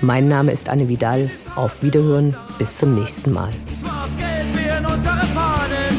Mein Name ist Anne Vidal. Auf Wiederhören. Bis zum nächsten Mal. Schwarz-Gelb, wir.